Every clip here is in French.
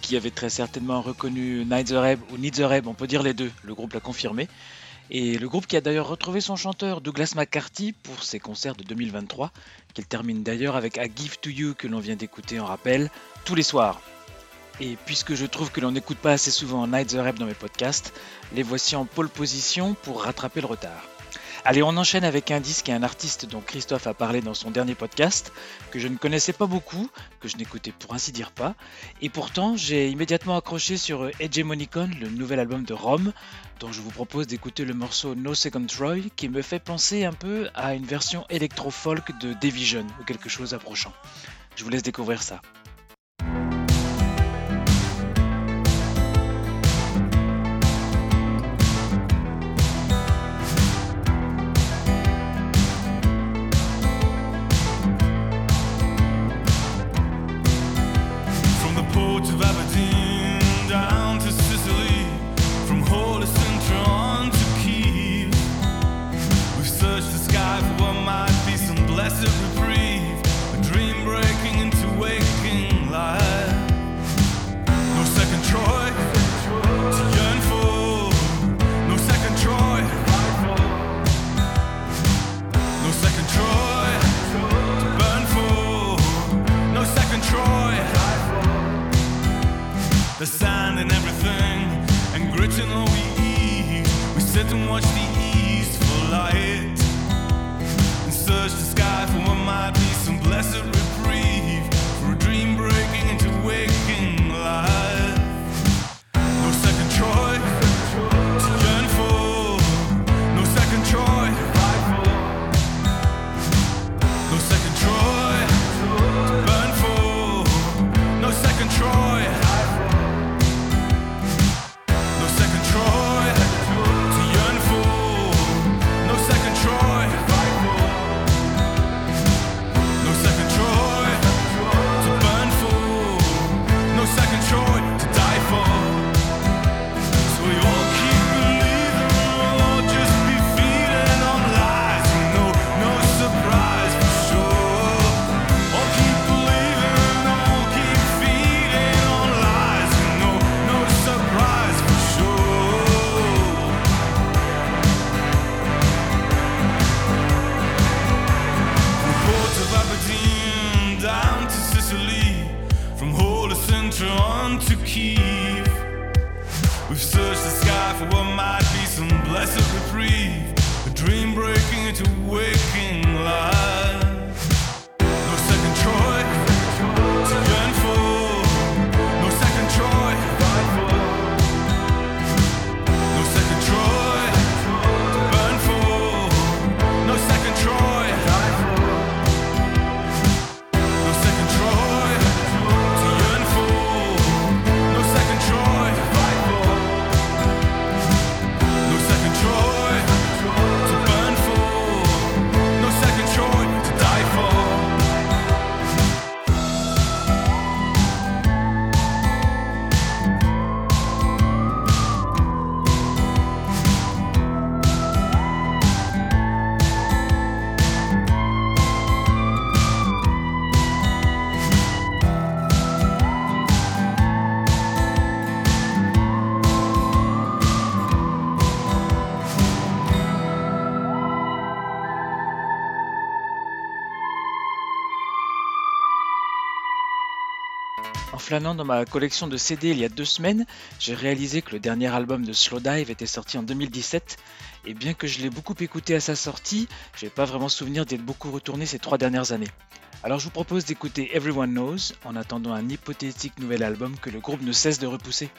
Qui avez très certainement reconnu Night the Reb ou Need the Reb, on peut dire les deux, le groupe l'a confirmé. Et le groupe qui a d'ailleurs retrouvé son chanteur Douglas McCarthy pour ses concerts de 2023, qu'il termine d'ailleurs avec A Give to You que l'on vient d'écouter en rappel tous les soirs. Et puisque je trouve que l'on n'écoute pas assez souvent Night the Rap dans mes podcasts, les voici en pole position pour rattraper le retard. Allez, on enchaîne avec un disque et un artiste dont Christophe a parlé dans son dernier podcast, que je ne connaissais pas beaucoup, que je n'écoutais pour ainsi dire pas, et pourtant j'ai immédiatement accroché sur Hegemonicon, le nouvel album de Rome, dont je vous propose d'écouter le morceau No Second Troy, qui me fait penser un peu à une version électro-folk de Division, ou quelque chose approchant. Je vous laisse découvrir ça. Flânant dans ma collection de CD il y a deux semaines, j'ai réalisé que le dernier album de Slowdive était sorti en 2017, et bien que je l'ai beaucoup écouté à sa sortie, j'ai pas vraiment souvenir d'être beaucoup retourné ces trois dernières années. Alors je vous propose d'écouter Everyone Knows en attendant un hypothétique nouvel album que le groupe ne cesse de repousser.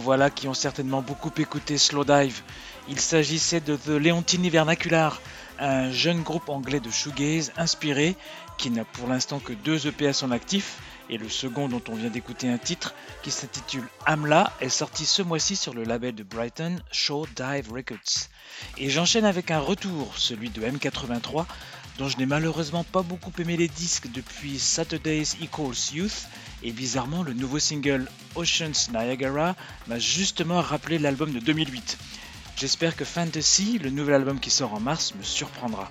Voilà qui ont certainement beaucoup écouté Slowdive. Il s'agissait de The Leontini Vernacular, un jeune groupe anglais de shoegaze inspiré qui n'a pour l'instant que deux EP à son actif et le second dont on vient d'écouter un titre qui s'intitule Amla est sorti ce mois-ci sur le label de Brighton Show Dive Records. Et j'enchaîne avec un retour, celui de M83 dont je n'ai malheureusement pas beaucoup aimé les disques depuis Saturdays Equals Youth et bizarrement le nouveau single Oceans Niagara m'a justement rappelé l'album de 2008. J'espère que Fantasy, le nouvel album qui sort en mars, me surprendra.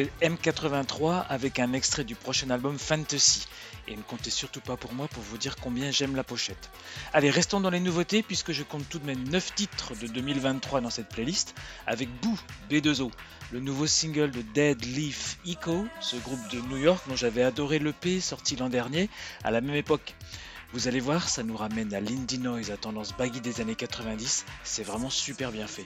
C'était M83 avec un extrait du prochain album Fantasy. Et ne comptez surtout pas pour moi pour vous dire combien j'aime la pochette. Allez, restons dans les nouveautés puisque je compte tout de même 9 titres de 2023 dans cette playlist avec Boo B2O, le nouveau single de Dead Leaf Echo, ce groupe de New York dont j'avais adoré l'EP sorti l'an dernier à la même époque. Vous allez voir, ça nous ramène à l'indie noise à tendance baggy des années 90, c'est vraiment super bien fait.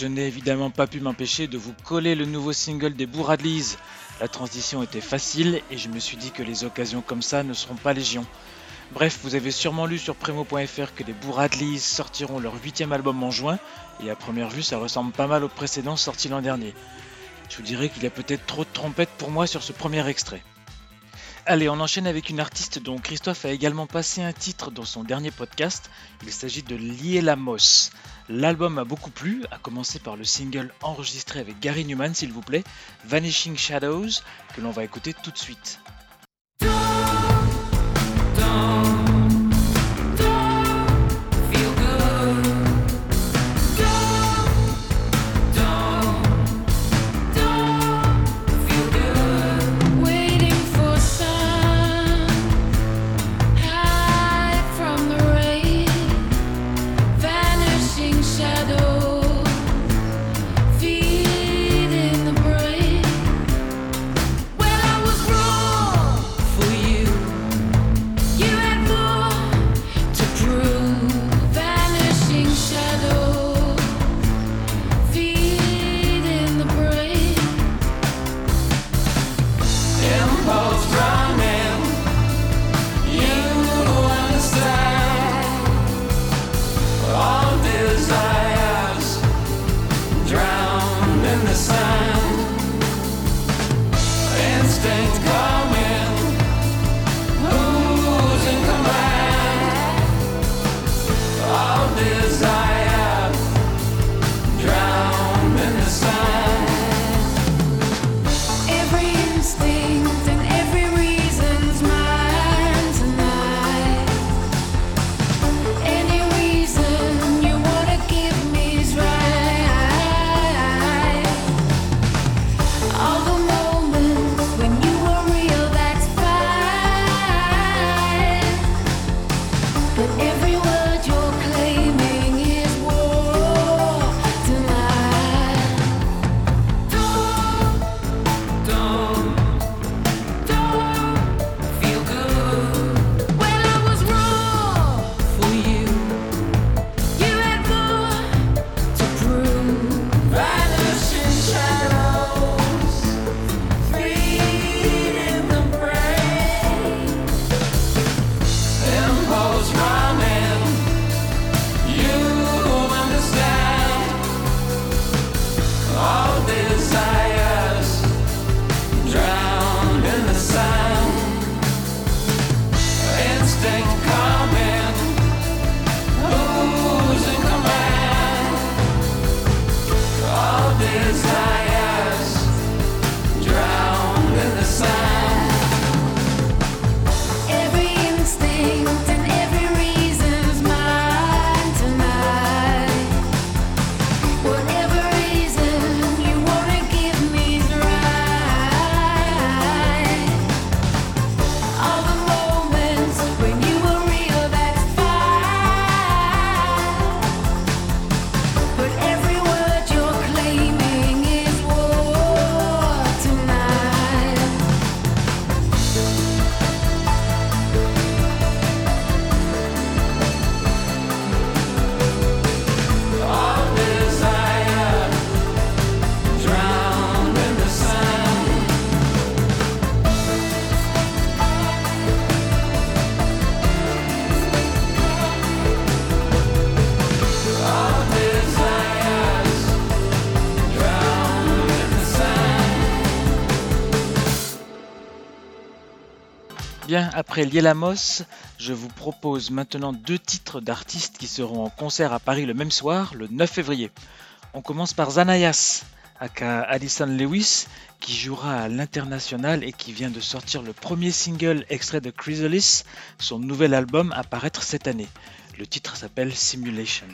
Je n'ai évidemment pas pu m'empêcher de vous coller le nouveau single des Bourradleys. La transition était facile et je me suis dit que les occasions comme ça ne seront pas légion. Bref, vous avez sûrement lu sur Primo.fr que les Bourradleys sortiront leur huitième album en juin, et à première vue ça ressemble pas mal au précédent sorti l'an dernier. Je vous dirais qu'il y a peut-être trop de trompettes pour moi sur ce premier extrait. Allez, on enchaîne avec une artiste dont Christophe a également passé un titre dans son dernier podcast. Il s'agit de Liela Moss. L'album a beaucoup plu, à commencer par le single enregistré avec Gary Newman, s'il vous plaît, Vanishing Shadows, que l'on va écouter tout de suite. Bien, après Lielamos, je vous propose maintenant deux titres d'artistes qui seront en concert à Paris le même soir, le 9 février. On commence par Zanayas, aka Alison Lewis, qui jouera à l'international et qui vient de sortir le premier single extrait de Chrysalis, son nouvel album à paraître cette année. Le titre s'appelle Simulation.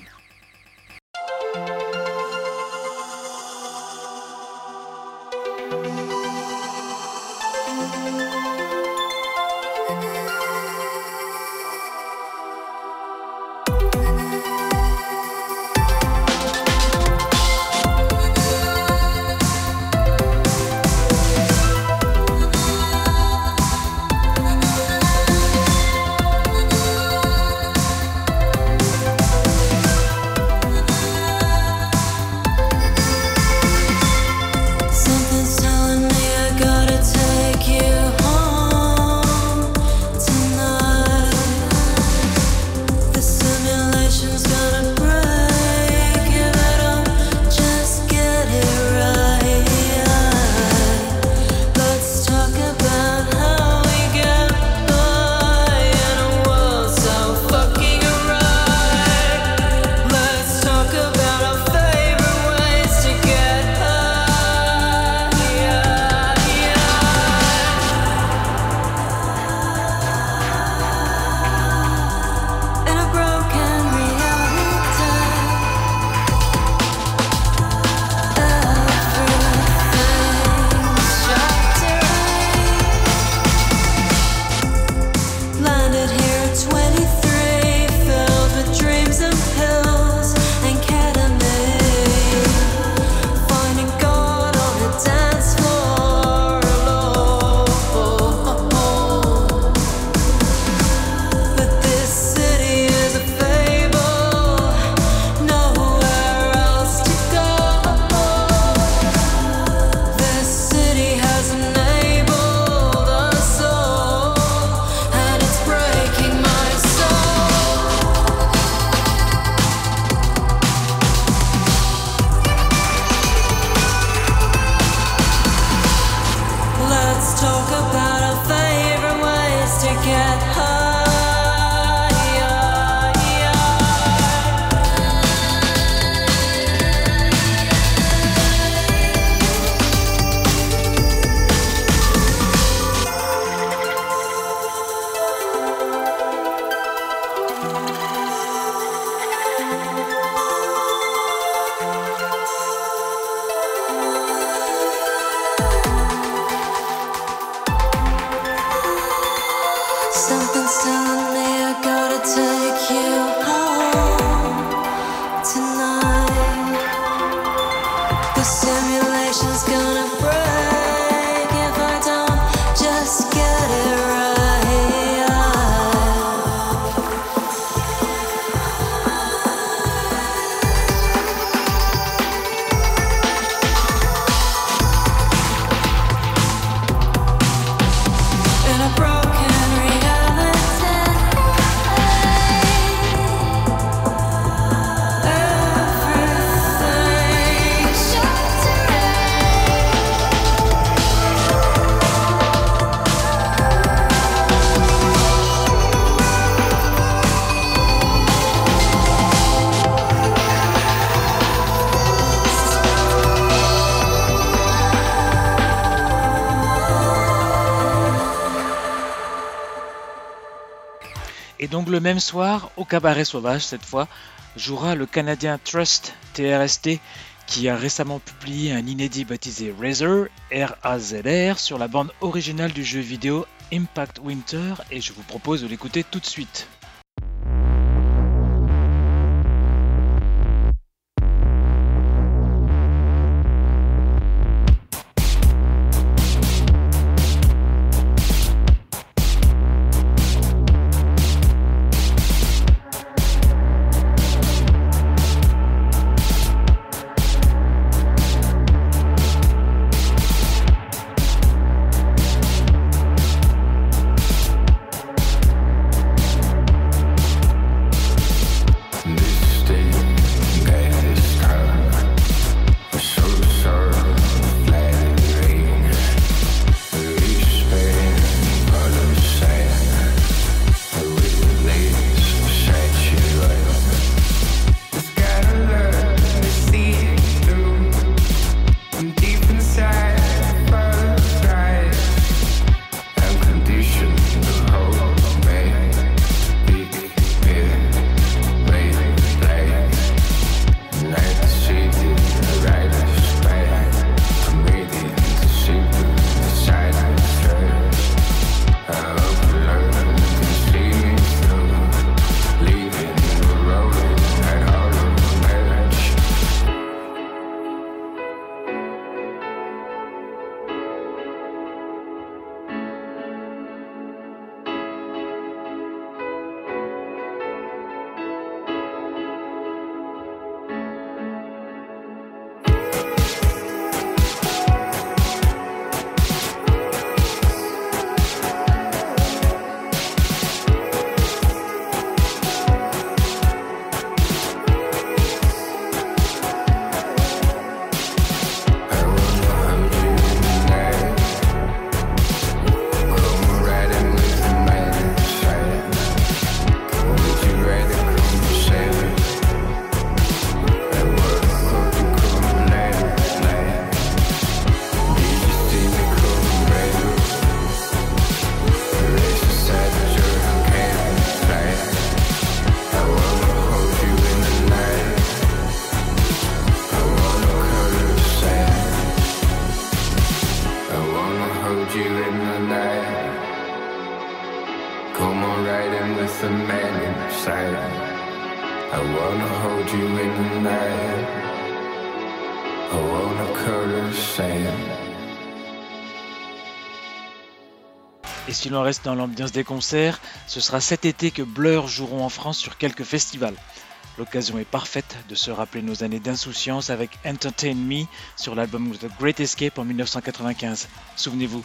Le même soir, au Cabaret Sauvage cette fois, jouera le Canadien Trust TRST qui a récemment publié un inédit baptisé Razor R-A-Z-R sur la bande originale du jeu vidéo Impact Winter et je vous propose de l'écouter tout de suite. Si l'on reste dans l'ambiance des concerts, ce sera cet été que Blur joueront en France sur quelques festivals. L'occasion est parfaite de se rappeler nos années d'insouciance avec Entertain Me sur l'album The Great Escape en 1995. Souvenez-vous.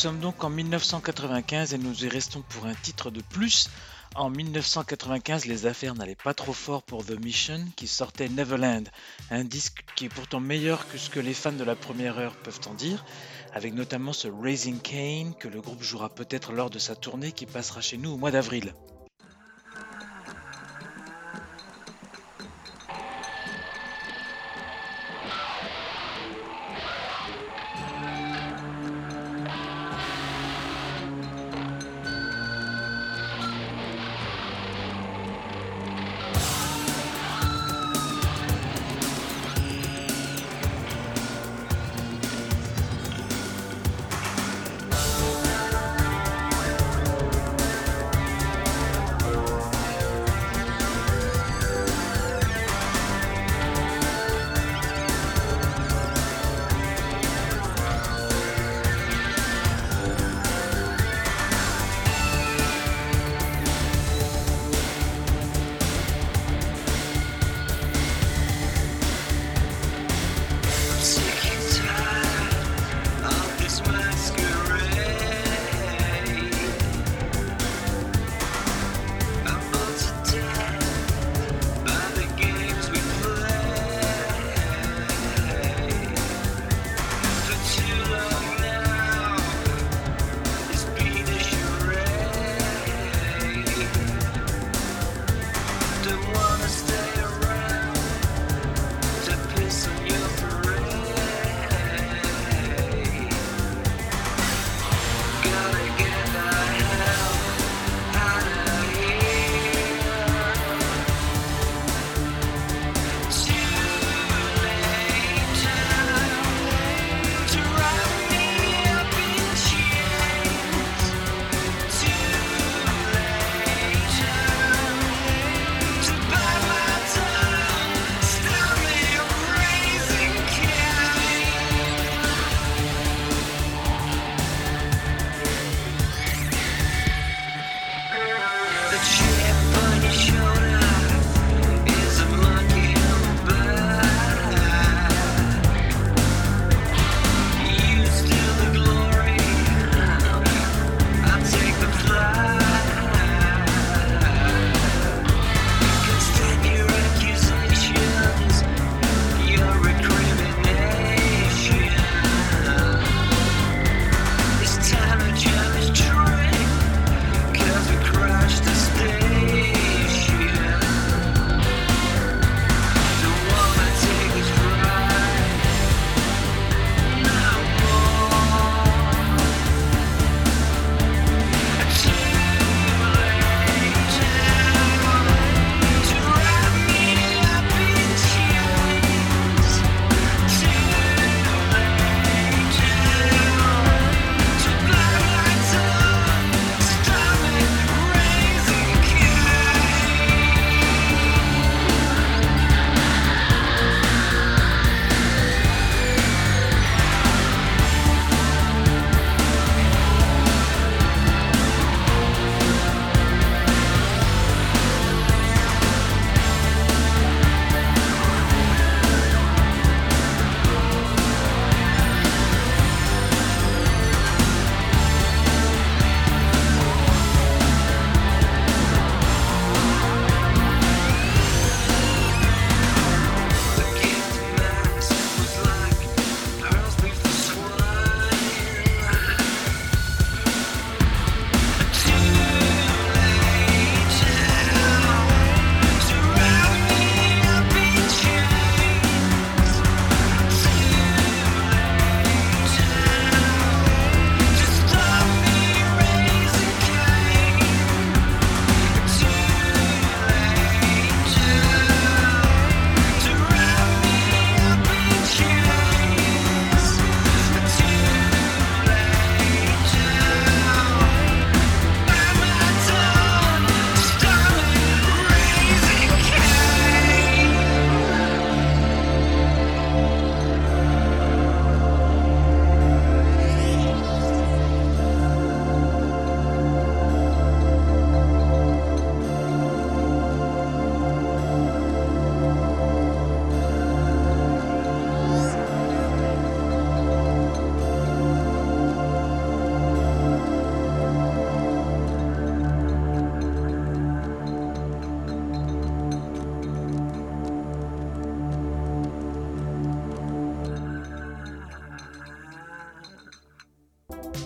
Sommes donc en 1995 et nous y restons pour un titre de plus. En 1995, les affaires n'allaient pas trop fort pour The Mission qui sortait Neverland, un disque qui est pourtant meilleur que ce que les fans de la première heure peuvent en dire, avec notamment ce Raising Kane que le groupe jouera peut-être lors de sa tournée qui passera chez nous au mois d'avril.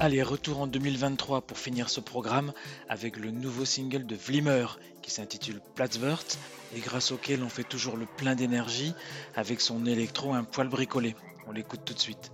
Allez, retour en 2023 pour finir ce programme avec le nouveau single de Vlimmer qui s'intitule Platzwort et grâce auquel on fait toujours le plein d'énergie avec son électro un poil bricolé. On l'écoute tout de suite.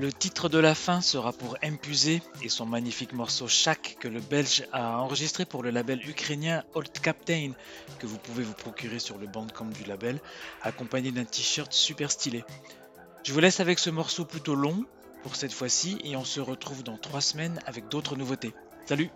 Le titre de la fin sera pour Impusé et son magnifique morceau Chaque que le Belge a enregistré pour le label ukrainien Old Captain que vous pouvez vous procurer sur le bandcamp du label accompagné d'un t-shirt super stylé. Je vous laisse avec ce morceau plutôt long pour cette fois-ci et on se retrouve dans trois semaines avec d'autres nouveautés. Salut